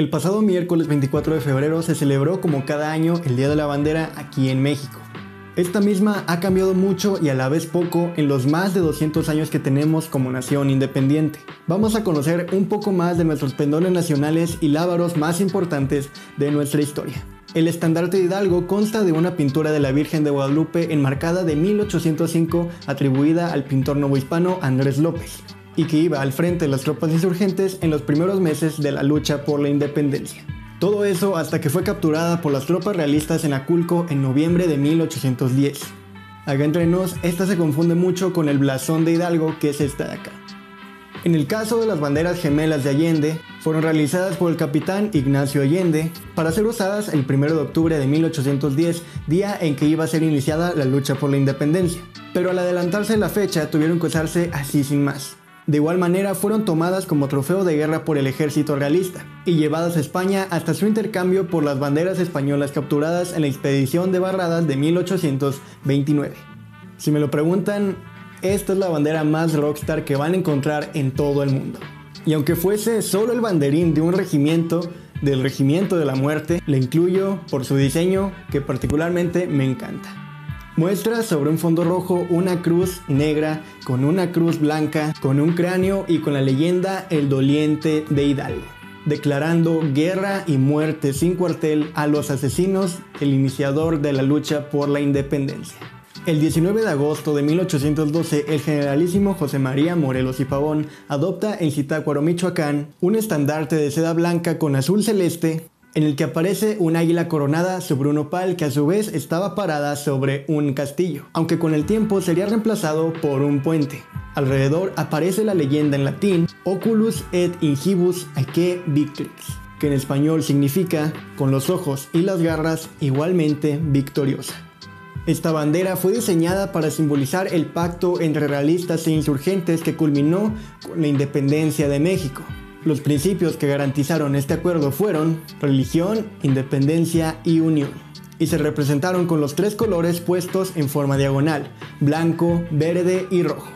El pasado miércoles 24 de febrero se celebró como cada año el Día de la Bandera aquí en México. Esta misma ha cambiado mucho y a la vez poco en los más de 200 años que tenemos como nación independiente. Vamos a conocer un poco más de nuestros pendones nacionales y lábaros más importantes de nuestra historia. El estandarte de Hidalgo consta de una pintura de la Virgen de Guadalupe enmarcada de 1805 atribuida al pintor novohispano Andrés López y que iba al frente de las tropas insurgentes en los primeros meses de la lucha por la independencia. Todo eso hasta que fue capturada por las tropas realistas en Aculco en noviembre de 1810. Acá entre nos, esta se confunde mucho con el blasón de Hidalgo que es esta de acá. En el caso de las banderas gemelas de Allende, fueron realizadas por el capitán Ignacio Allende para ser usadas el 1 de octubre de 1810, día en que iba a ser iniciada la lucha por la independencia. Pero al adelantarse la fecha tuvieron que usarse así sin más. De igual manera fueron tomadas como trofeo de guerra por el ejército realista y llevadas a España hasta su intercambio por las banderas españolas capturadas en la expedición de Barradas de 1829. Si me lo preguntan, esta es la bandera más rockstar que van a encontrar en todo el mundo. Y aunque fuese solo el banderín de un regimiento, del regimiento de la muerte, le incluyo por su diseño que particularmente me encanta. Muestra sobre un fondo rojo una cruz negra con una cruz blanca, con un cráneo y con la leyenda El doliente de Hidalgo, declarando guerra y muerte sin cuartel a los asesinos, el iniciador de la lucha por la independencia. El 19 de agosto de 1812, el generalísimo José María Morelos y Pavón adopta en Zitácuaro, Michoacán, un estandarte de seda blanca con azul celeste en el que aparece un águila coronada sobre un opal que a su vez estaba parada sobre un castillo, aunque con el tiempo sería reemplazado por un puente. Alrededor aparece la leyenda en latín Oculus et ingibus aeque victrix, que en español significa con los ojos y las garras igualmente victoriosa. Esta bandera fue diseñada para simbolizar el pacto entre realistas e insurgentes que culminó con la independencia de México, los principios que garantizaron este acuerdo fueron religión, independencia y unión, y se representaron con los tres colores puestos en forma diagonal, blanco, verde y rojo.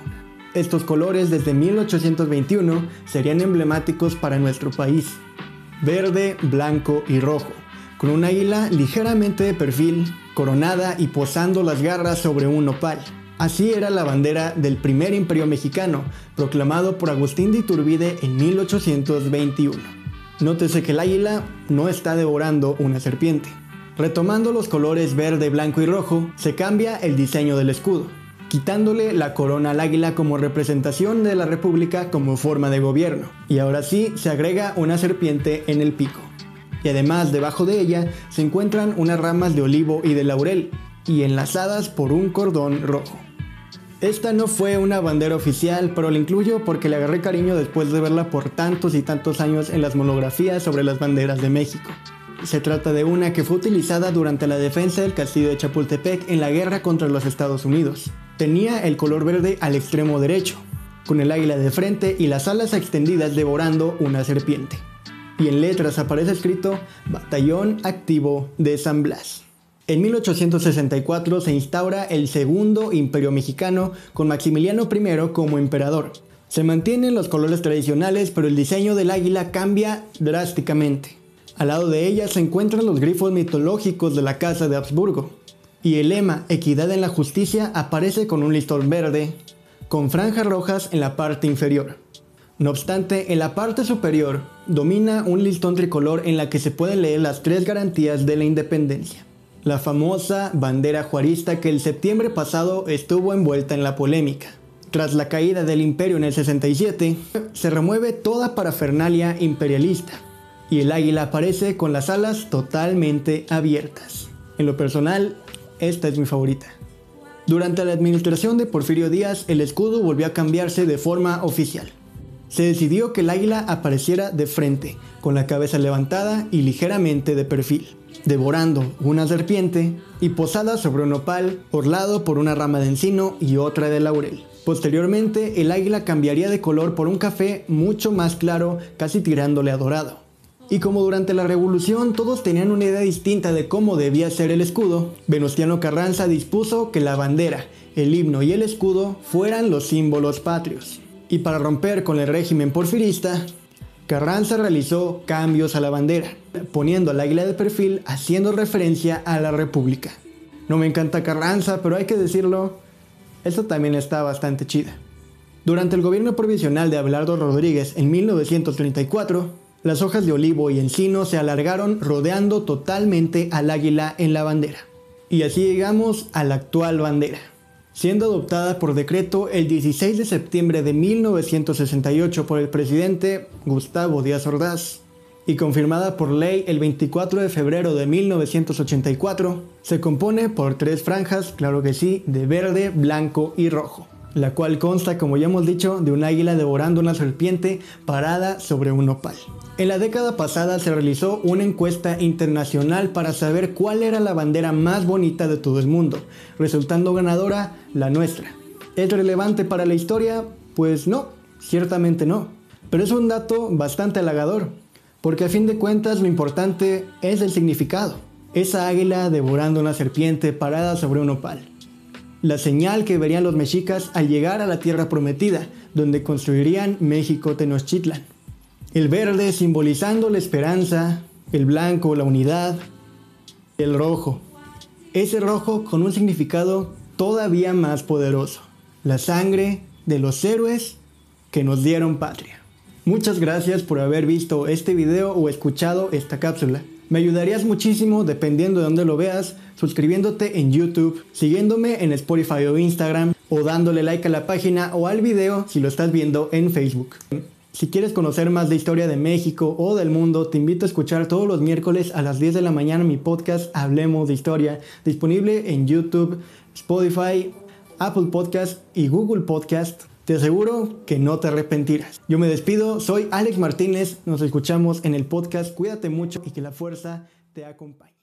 Estos colores desde 1821 serían emblemáticos para nuestro país. Verde, blanco y rojo, con un águila ligeramente de perfil, coronada y posando las garras sobre un nopal. Así era la bandera del primer imperio mexicano, proclamado por Agustín de Iturbide en 1821. Nótese que el águila no está devorando una serpiente. Retomando los colores verde, blanco y rojo, se cambia el diseño del escudo, quitándole la corona al águila como representación de la república como forma de gobierno, y ahora sí se agrega una serpiente en el pico. Y además debajo de ella se encuentran unas ramas de olivo y de laurel, y enlazadas por un cordón rojo. Esta no fue una bandera oficial, pero la incluyo porque le agarré cariño después de verla por tantos y tantos años en las monografías sobre las banderas de México. Se trata de una que fue utilizada durante la defensa del castillo de Chapultepec en la guerra contra los Estados Unidos. Tenía el color verde al extremo derecho, con el águila de frente y las alas extendidas devorando una serpiente. Y en letras aparece escrito Batallón Activo de San Blas. En 1864 se instaura el segundo imperio mexicano con Maximiliano I como emperador. Se mantienen los colores tradicionales, pero el diseño del águila cambia drásticamente. Al lado de ella se encuentran los grifos mitológicos de la Casa de Habsburgo. Y el lema Equidad en la Justicia aparece con un listón verde, con franjas rojas en la parte inferior. No obstante, en la parte superior domina un listón tricolor en la que se pueden leer las tres garantías de la independencia la famosa bandera juarista que el septiembre pasado estuvo envuelta en la polémica. Tras la caída del imperio en el 67, se remueve toda parafernalia imperialista y el águila aparece con las alas totalmente abiertas. En lo personal, esta es mi favorita. Durante la administración de Porfirio Díaz, el escudo volvió a cambiarse de forma oficial. Se decidió que el águila apareciera de frente, con la cabeza levantada y ligeramente de perfil devorando una serpiente y posada sobre un opal, orlado por una rama de encino y otra de laurel. Posteriormente, el águila cambiaría de color por un café mucho más claro, casi tirándole a dorado. Y como durante la revolución todos tenían una idea distinta de cómo debía ser el escudo, Venustiano Carranza dispuso que la bandera, el himno y el escudo fueran los símbolos patrios. Y para romper con el régimen porfirista, Carranza realizó cambios a la bandera, poniendo al águila de perfil haciendo referencia a la República. No me encanta Carranza, pero hay que decirlo, esto también está bastante chida. Durante el gobierno provisional de Abelardo Rodríguez en 1934, las hojas de olivo y encino se alargaron rodeando totalmente al águila en la bandera. Y así llegamos a la actual bandera, siendo adoptada por decreto el 16 de septiembre de 1968 por el presidente Gustavo Díaz Ordaz y confirmada por ley el 24 de febrero de 1984, se compone por tres franjas, claro que sí, de verde, blanco y rojo, la cual consta, como ya hemos dicho, de un águila devorando una serpiente parada sobre un opal. En la década pasada se realizó una encuesta internacional para saber cuál era la bandera más bonita de todo el mundo, resultando ganadora la nuestra. ¿Es relevante para la historia? Pues no, ciertamente no. Pero es un dato bastante halagador, porque a fin de cuentas lo importante es el significado. Esa águila devorando una serpiente parada sobre un opal. La señal que verían los mexicas al llegar a la tierra prometida, donde construirían México Tenochtitlan. El verde simbolizando la esperanza, el blanco la unidad, el rojo. Ese rojo con un significado todavía más poderoso. La sangre de los héroes que nos dieron patria. Muchas gracias por haber visto este video o escuchado esta cápsula. Me ayudarías muchísimo dependiendo de dónde lo veas, suscribiéndote en YouTube, siguiéndome en Spotify o Instagram, o dándole like a la página o al video si lo estás viendo en Facebook. Si quieres conocer más de historia de México o del mundo, te invito a escuchar todos los miércoles a las 10 de la mañana mi podcast Hablemos de Historia, disponible en YouTube, Spotify, Apple Podcast y Google Podcast. Te aseguro que no te arrepentirás. Yo me despido, soy Alex Martínez, nos escuchamos en el podcast, cuídate mucho y que la fuerza te acompañe.